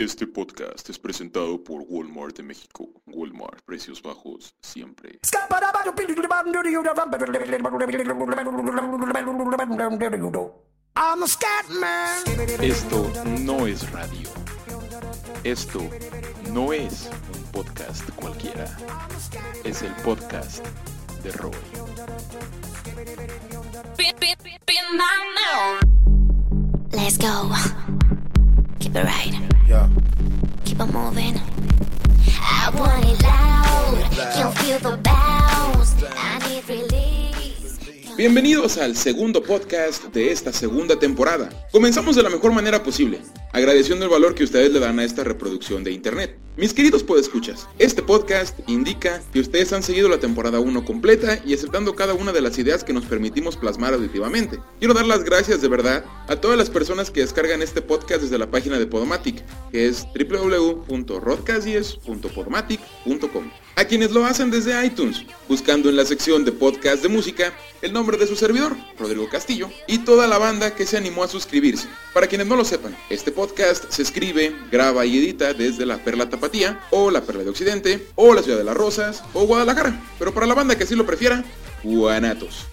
Este podcast es presentado por Walmart de México. Walmart, precios bajos siempre. Esto no es radio. Esto no es un podcast cualquiera. Es el podcast de Roy. Let's go. Keep it right. Keep on moving. I want it loud. Can't feel the bounce. I need release. Bienvenidos al segundo podcast de esta segunda temporada. Comenzamos de la mejor manera posible, agradeciendo el valor que ustedes le dan a esta reproducción de internet. Mis queridos podescuchas, este podcast indica que ustedes han seguido la temporada 1 completa y aceptando cada una de las ideas que nos permitimos plasmar auditivamente. Quiero dar las gracias de verdad a todas las personas que descargan este podcast desde la página de Podomatic, que es www.rodcast10.podomatic.com. A quienes lo hacen desde iTunes, buscando en la sección de podcast de música el nombre de su servidor, Rodrigo Castillo, y toda la banda que se animó a suscribirse. Para quienes no lo sepan, este podcast se escribe, graba y edita desde la Perla Tapatía, o la Perla de Occidente, o la Ciudad de las Rosas, o Guadalajara. Pero para la banda que así lo prefiera, Guanatos.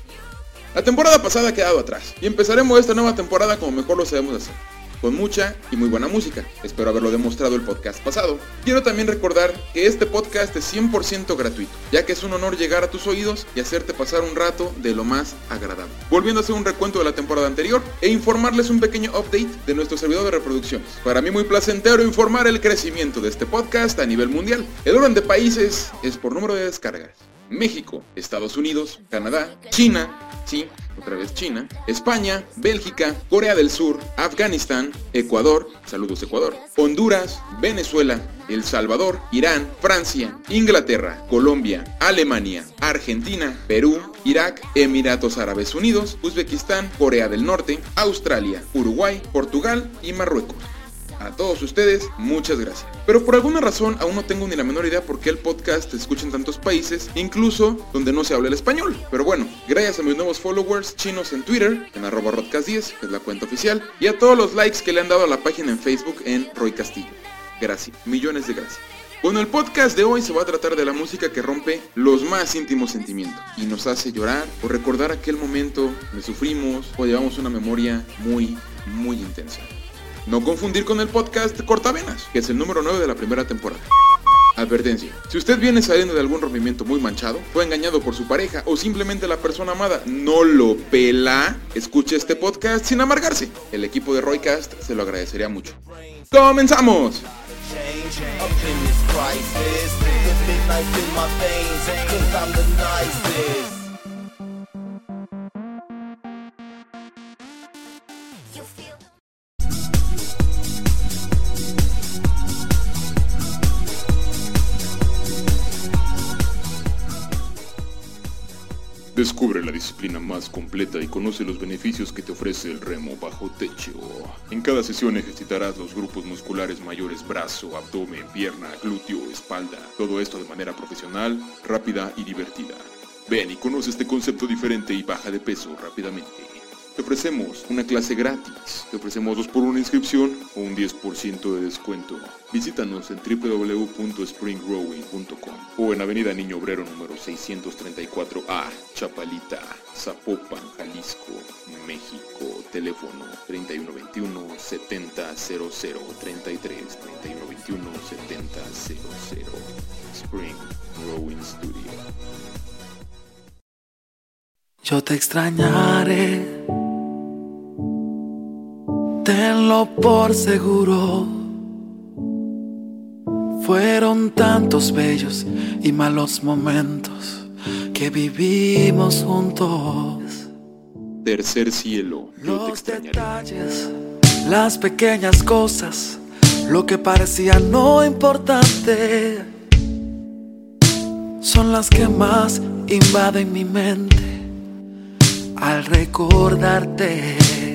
La temporada pasada ha quedado atrás, y empezaremos esta nueva temporada como mejor lo sabemos hacer con mucha y muy buena música. Espero haberlo demostrado el podcast pasado. Quiero también recordar que este podcast es 100% gratuito, ya que es un honor llegar a tus oídos y hacerte pasar un rato de lo más agradable. Volviendo a hacer un recuento de la temporada anterior e informarles un pequeño update de nuestro servidor de reproducciones. Para mí muy placentero informar el crecimiento de este podcast a nivel mundial. El orden de países es por número de descargas. México, Estados Unidos, Canadá, China, sí, otra vez China, España, Bélgica, Corea del Sur, Afganistán, Ecuador, saludos Ecuador, Honduras, Venezuela, El Salvador, Irán, Francia, Inglaterra, Colombia, Alemania, Argentina, Perú, Irak, Emiratos Árabes Unidos, Uzbekistán, Corea del Norte, Australia, Uruguay, Portugal y Marruecos. A todos ustedes, muchas gracias. Pero por alguna razón aún no tengo ni la menor idea por qué el podcast se escucha en tantos países, incluso donde no se habla el español. Pero bueno, gracias a mis nuevos followers chinos en Twitter, en arroba rodcast10, que es la cuenta oficial, y a todos los likes que le han dado a la página en Facebook en Roy Castillo. Gracias, millones de gracias. Bueno, el podcast de hoy se va a tratar de la música que rompe los más íntimos sentimientos y nos hace llorar o recordar aquel momento donde sufrimos o llevamos una memoria muy, muy intensa. No confundir con el podcast Cortavenas, que es el número 9 de la primera temporada. Advertencia. Si usted viene saliendo de algún rompimiento muy manchado, fue engañado por su pareja o simplemente la persona amada no lo pela, escuche este podcast sin amargarse. El equipo de Roycast se lo agradecería mucho. ¡Comenzamos! Descubre la disciplina más completa y conoce los beneficios que te ofrece el remo bajo techo. En cada sesión ejercitarás los grupos musculares mayores brazo, abdomen, pierna, glúteo, espalda. Todo esto de manera profesional, rápida y divertida. Ven y conoce este concepto diferente y baja de peso rápidamente. Te ofrecemos una clase gratis, te ofrecemos 2 por una inscripción o un 10% de descuento. Visítanos en www.springrowing.com o en Avenida Niño Obrero número 634A, Chapalita, Zapopan, Jalisco, México. Teléfono 3121 7000 33 3121 7000 Spring Growing Studio. Yo te extrañaré, tenlo por seguro. Fueron tantos bellos y malos momentos que vivimos juntos. Tercer cielo, yo Los detalles, las pequeñas cosas, lo que parecía no importante, son las que más invaden mi mente al recordarte.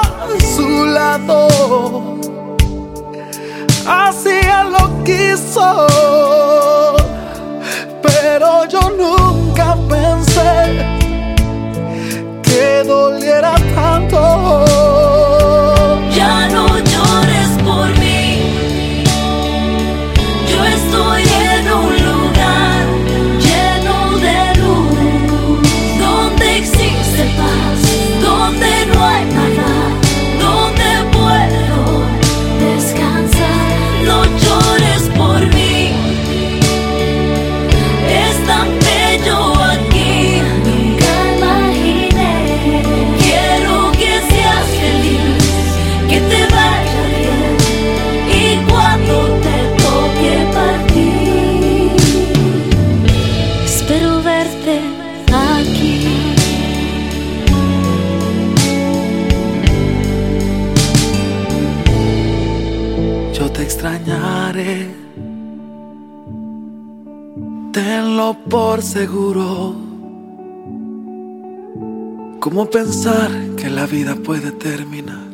su lado. Así él lo quiso, pero yo nunca pensé que doliera tanto. ¿Cómo pensar que la vida puede terminar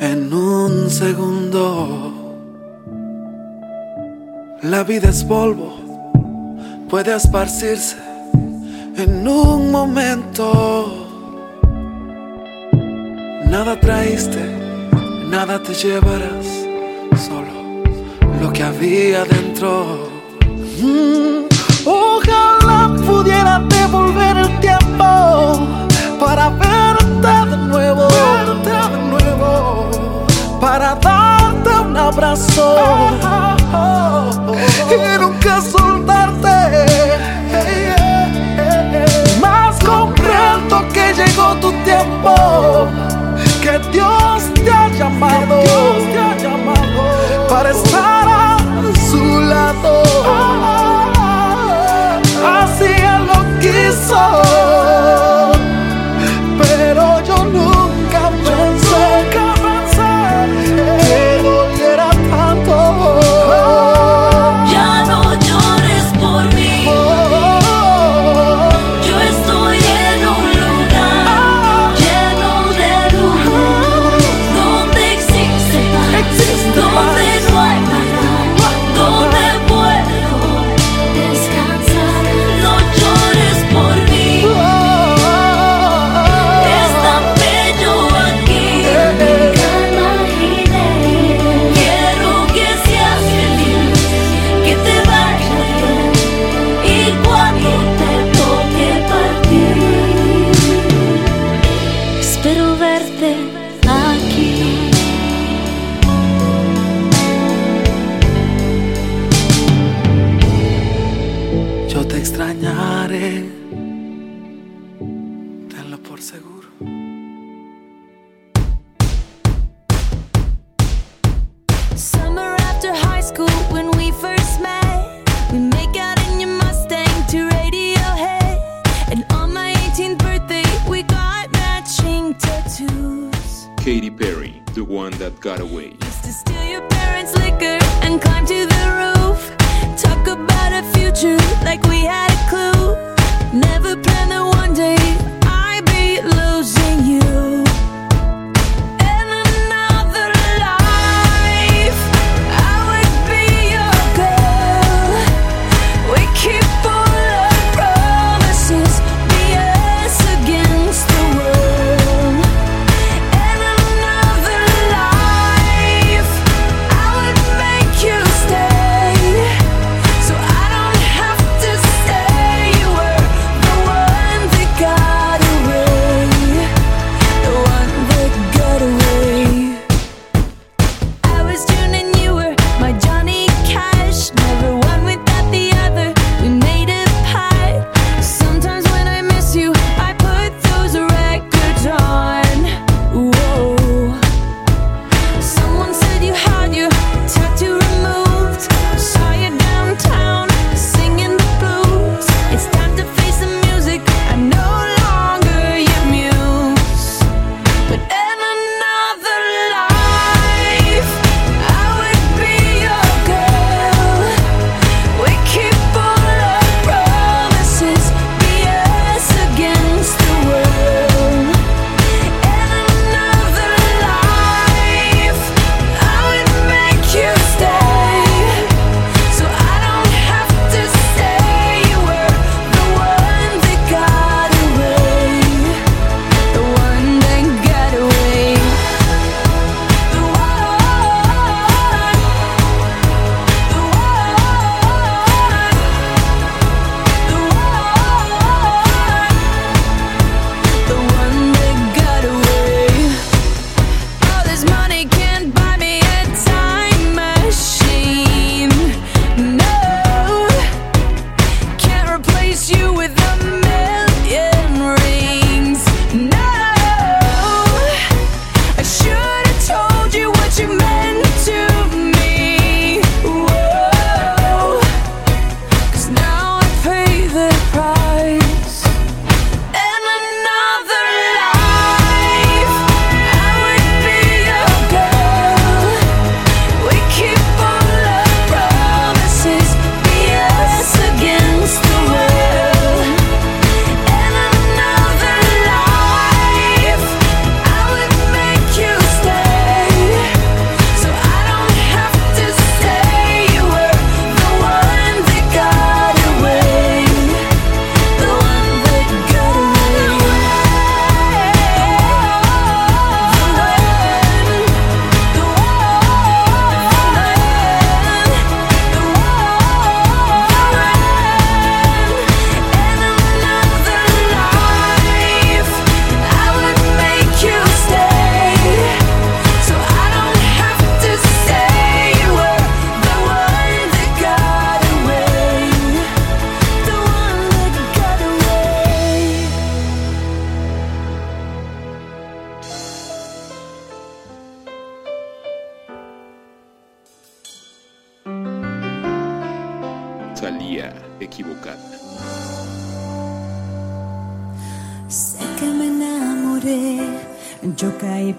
en un segundo? La vida es polvo, puede esparcirse en un momento. Nada traíste, nada te llevarás, solo lo que había dentro. Mm. Ojalá pudiera devolver el tiempo abrazo. Y nunca soltarte. Más comprendo que llegó tu tiempo, que Dios te ha llamado, para estar Perry, the one that got away. To steal your parents' liquor and climb to the roof. Talk about a future like we had a clue. Never planned that one day I'd be losing you.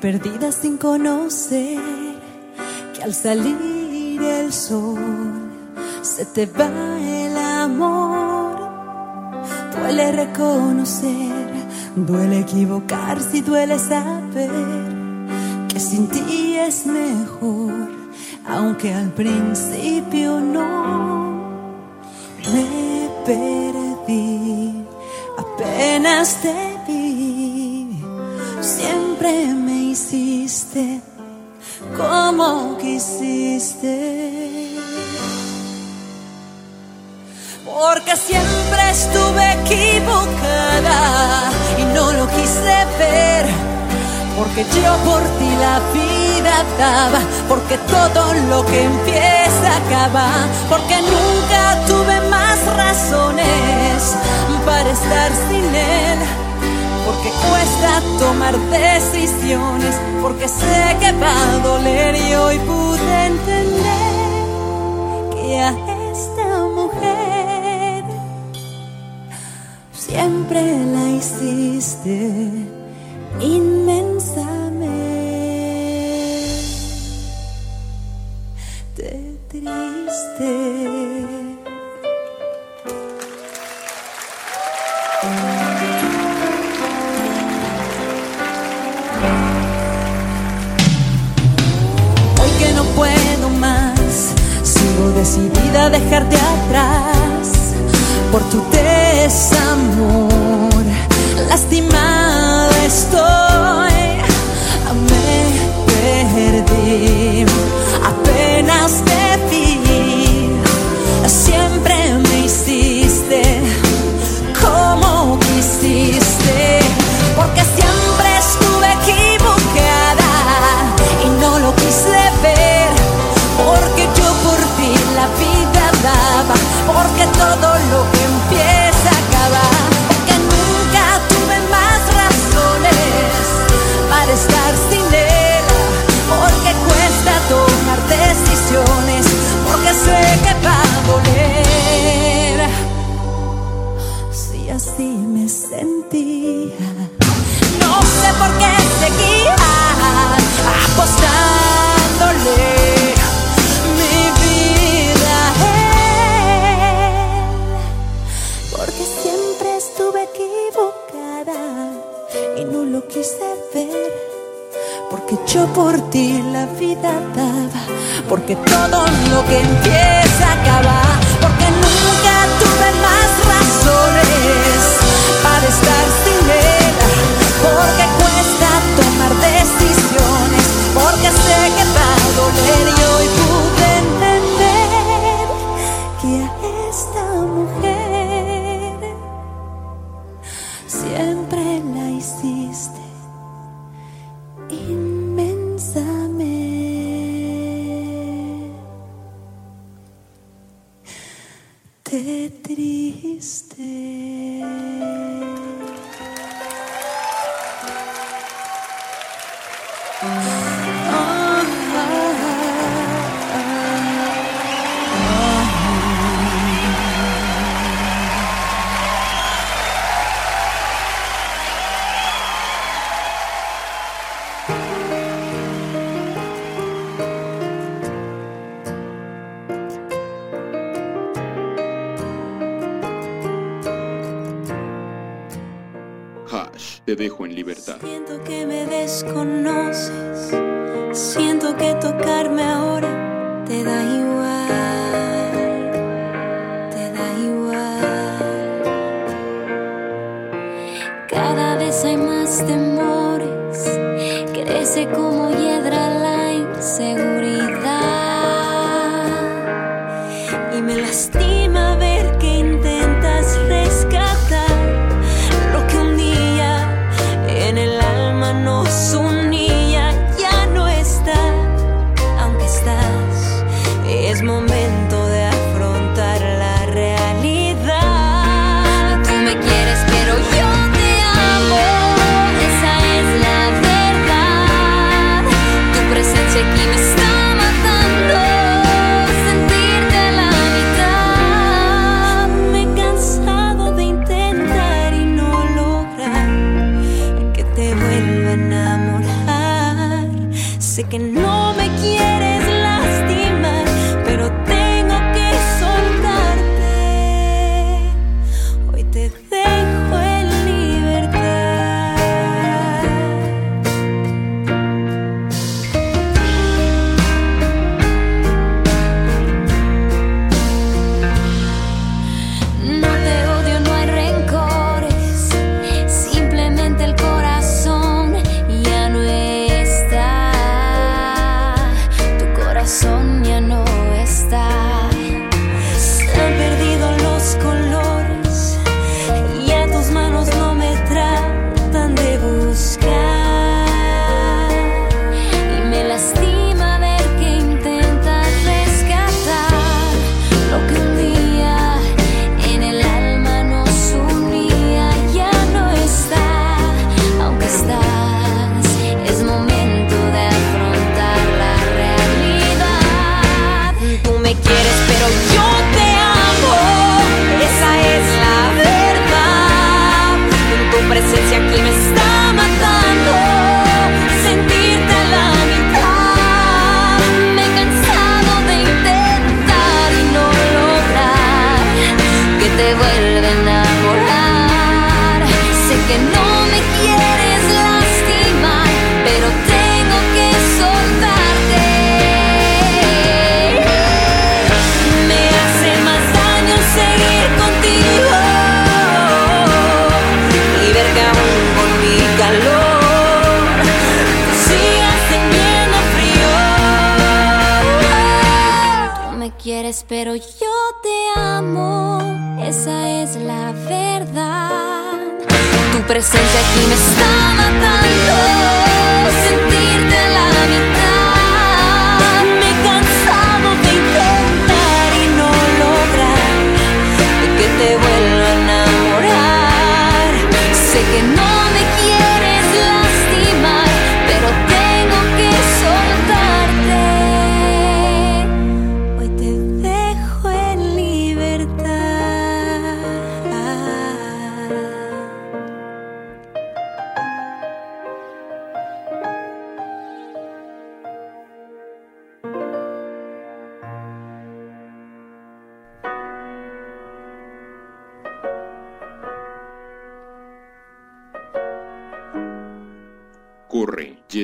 Perdida sin conocer que al salir el sol se te va el amor. Duele reconocer, duele equivocar si duele saber que sin ti es mejor, aunque al principio no me perdí. Apenas te vi, siempre me hiciste como quisiste. Porque siempre estuve equivocada y no lo quise ver. Porque yo por ti la vida daba, porque todo lo que empieza acaba, porque nunca tuve más razones para estar sin él, porque cuesta tomar decisiones, porque sé que va a doler y hoy pude entender que a esta mujer siempre la hiciste inmensamente triste. Decidida a dejarte atrás por tu desamor. Lastimada por ti la vida daba, porque todo lo que empieza acaba, porque te dejo en libertad. Siento que me desconoces, siento que tocarme ahora te da igual, te da igual. Cada vez hay más temores, crece como hiedra la inseguridad sick and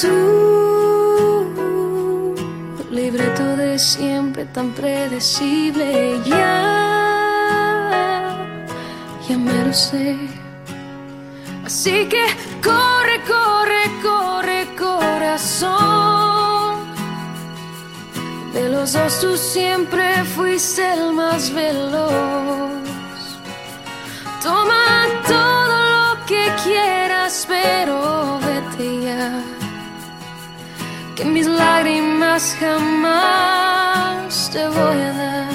Tú, libreto de siempre tan predecible, ya, ya me lo sé. Así que corre, corre, corre, corazón. De los dos tú siempre fuiste el más veloz. Toma todo lo que quieras, pero mis lágrimas jamás te voy a dar.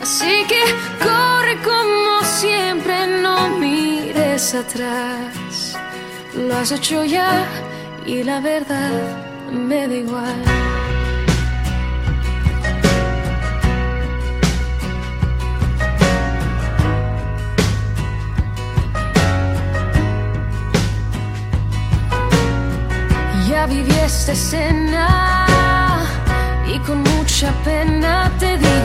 Así que corre como siempre, no mires atrás. Lo has hecho ya y la verdad me da igual. viví esta escena y con mucha pena te di.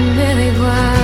me da igual.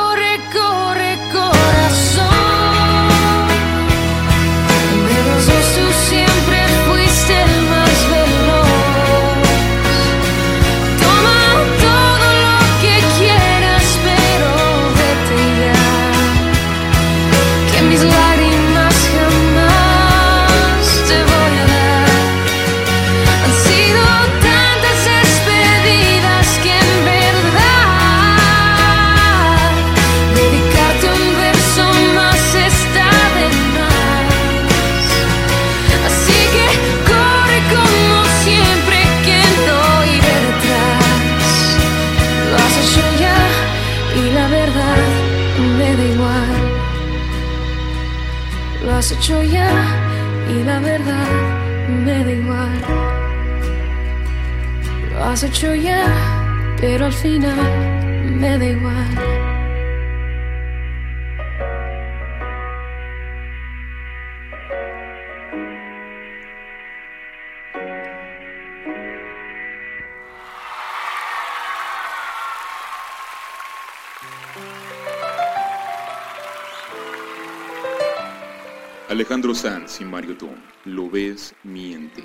Alejandro Sanz y Mario Tom. Lo ves, mientes.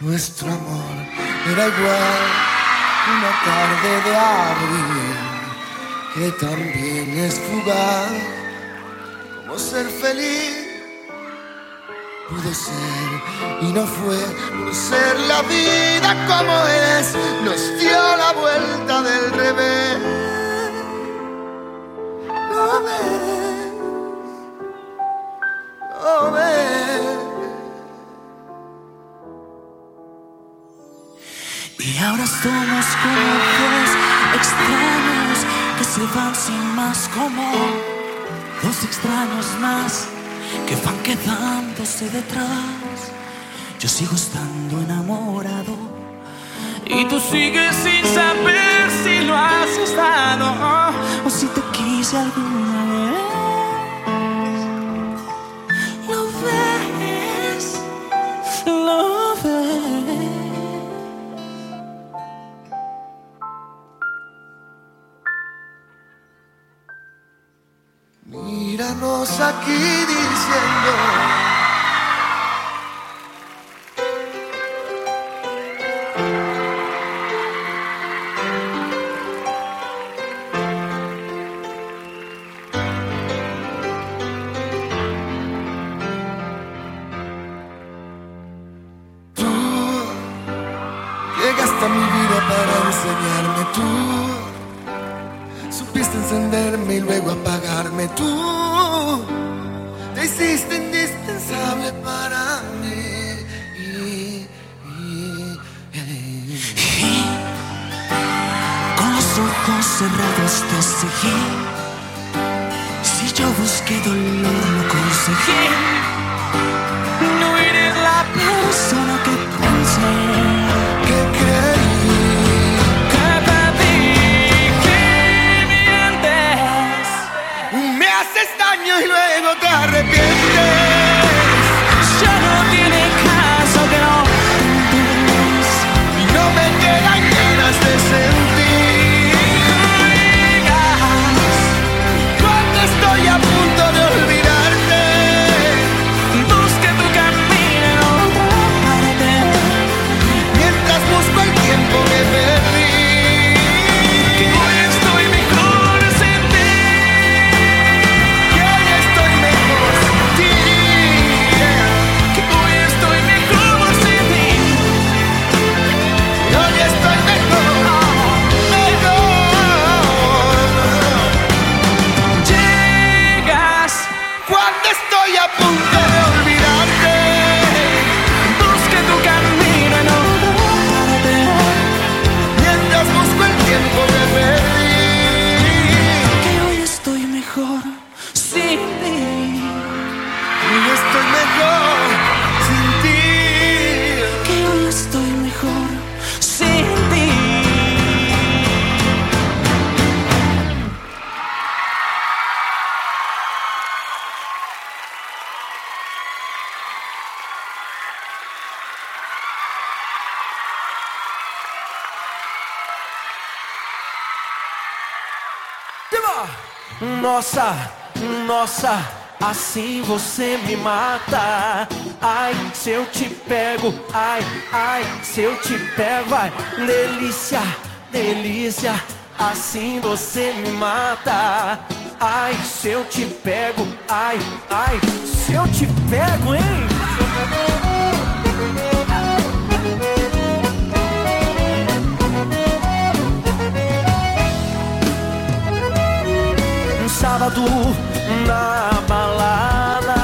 Nuestro amor era igual una tarde de abril que también es fugaz como ser feliz. Pudo ser y no fue por ser la vida como es, nos dio la vuelta del revés. Lo ves, lo ves. Y ahora somos como dos extraños que se van sin más como dos extraños más que van quedándose detrás. Yo sigo estando enamorado y tú sigues sin saber si lo has estado o si te quise alguna vez. Lo ves, lo ves. Míranos aquí Nossa, nossa, assim você me mata. Ai, se eu te pego, ai, ai, se eu te pego, vai. Delícia, delícia, assim você me mata. Ai, se eu te pego, ai, ai, se eu te pego, hein? Sábado na balada,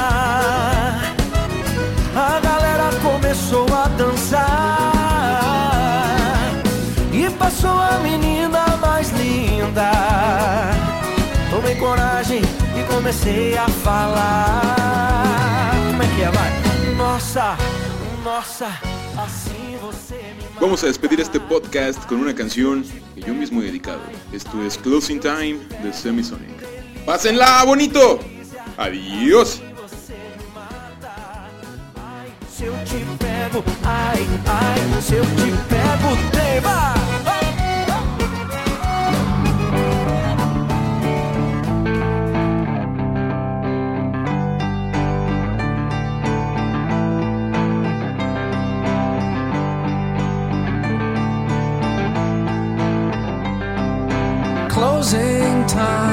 a galera começou a dançar e passou a menina mais linda. Tomei coragem e comecei a falar. Como é que é, vai? Nossa, nossa, assim você me. Vamos a despedir este podcast con una canción que yo mismo he dedicado. Esto es Closing Time de Semisonic. ¡Pásenla bonito! ¡Adiós! Se te se te! Closing time.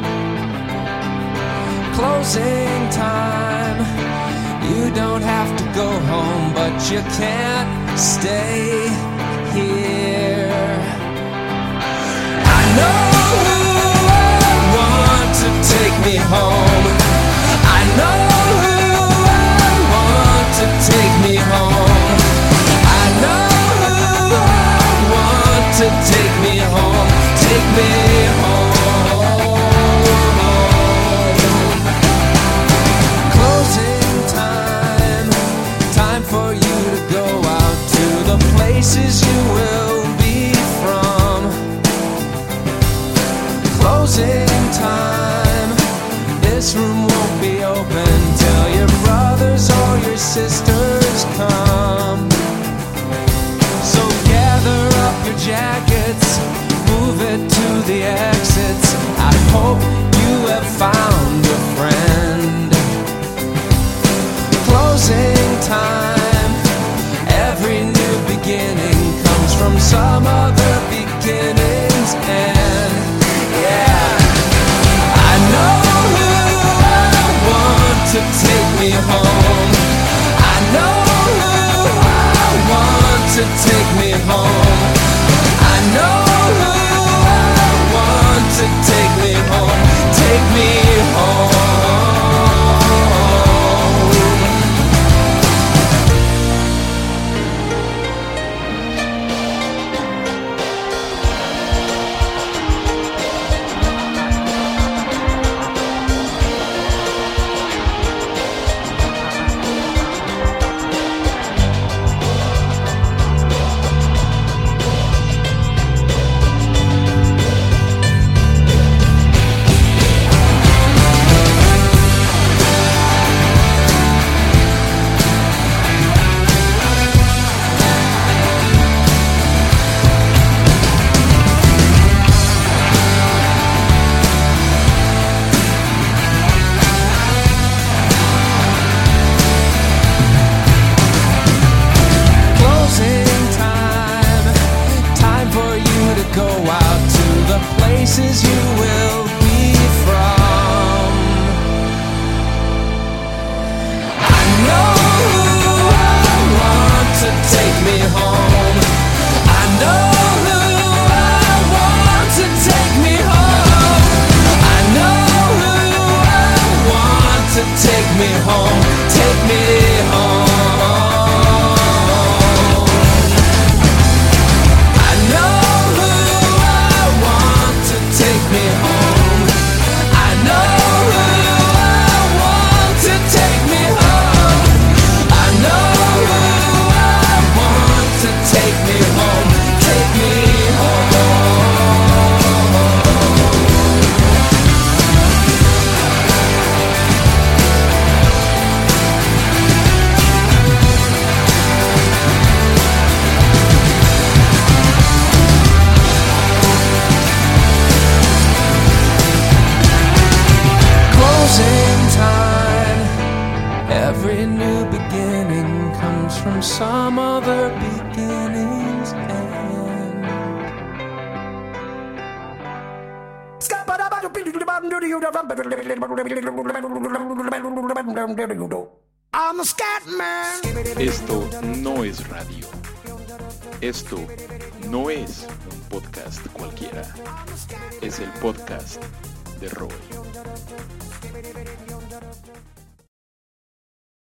closing time. You don't have to go home, but you can't stay here. I know who I want to take me home. I know who I want to take me home. I know who I want to take me home. Take me home. This room won't el podcast de Roy.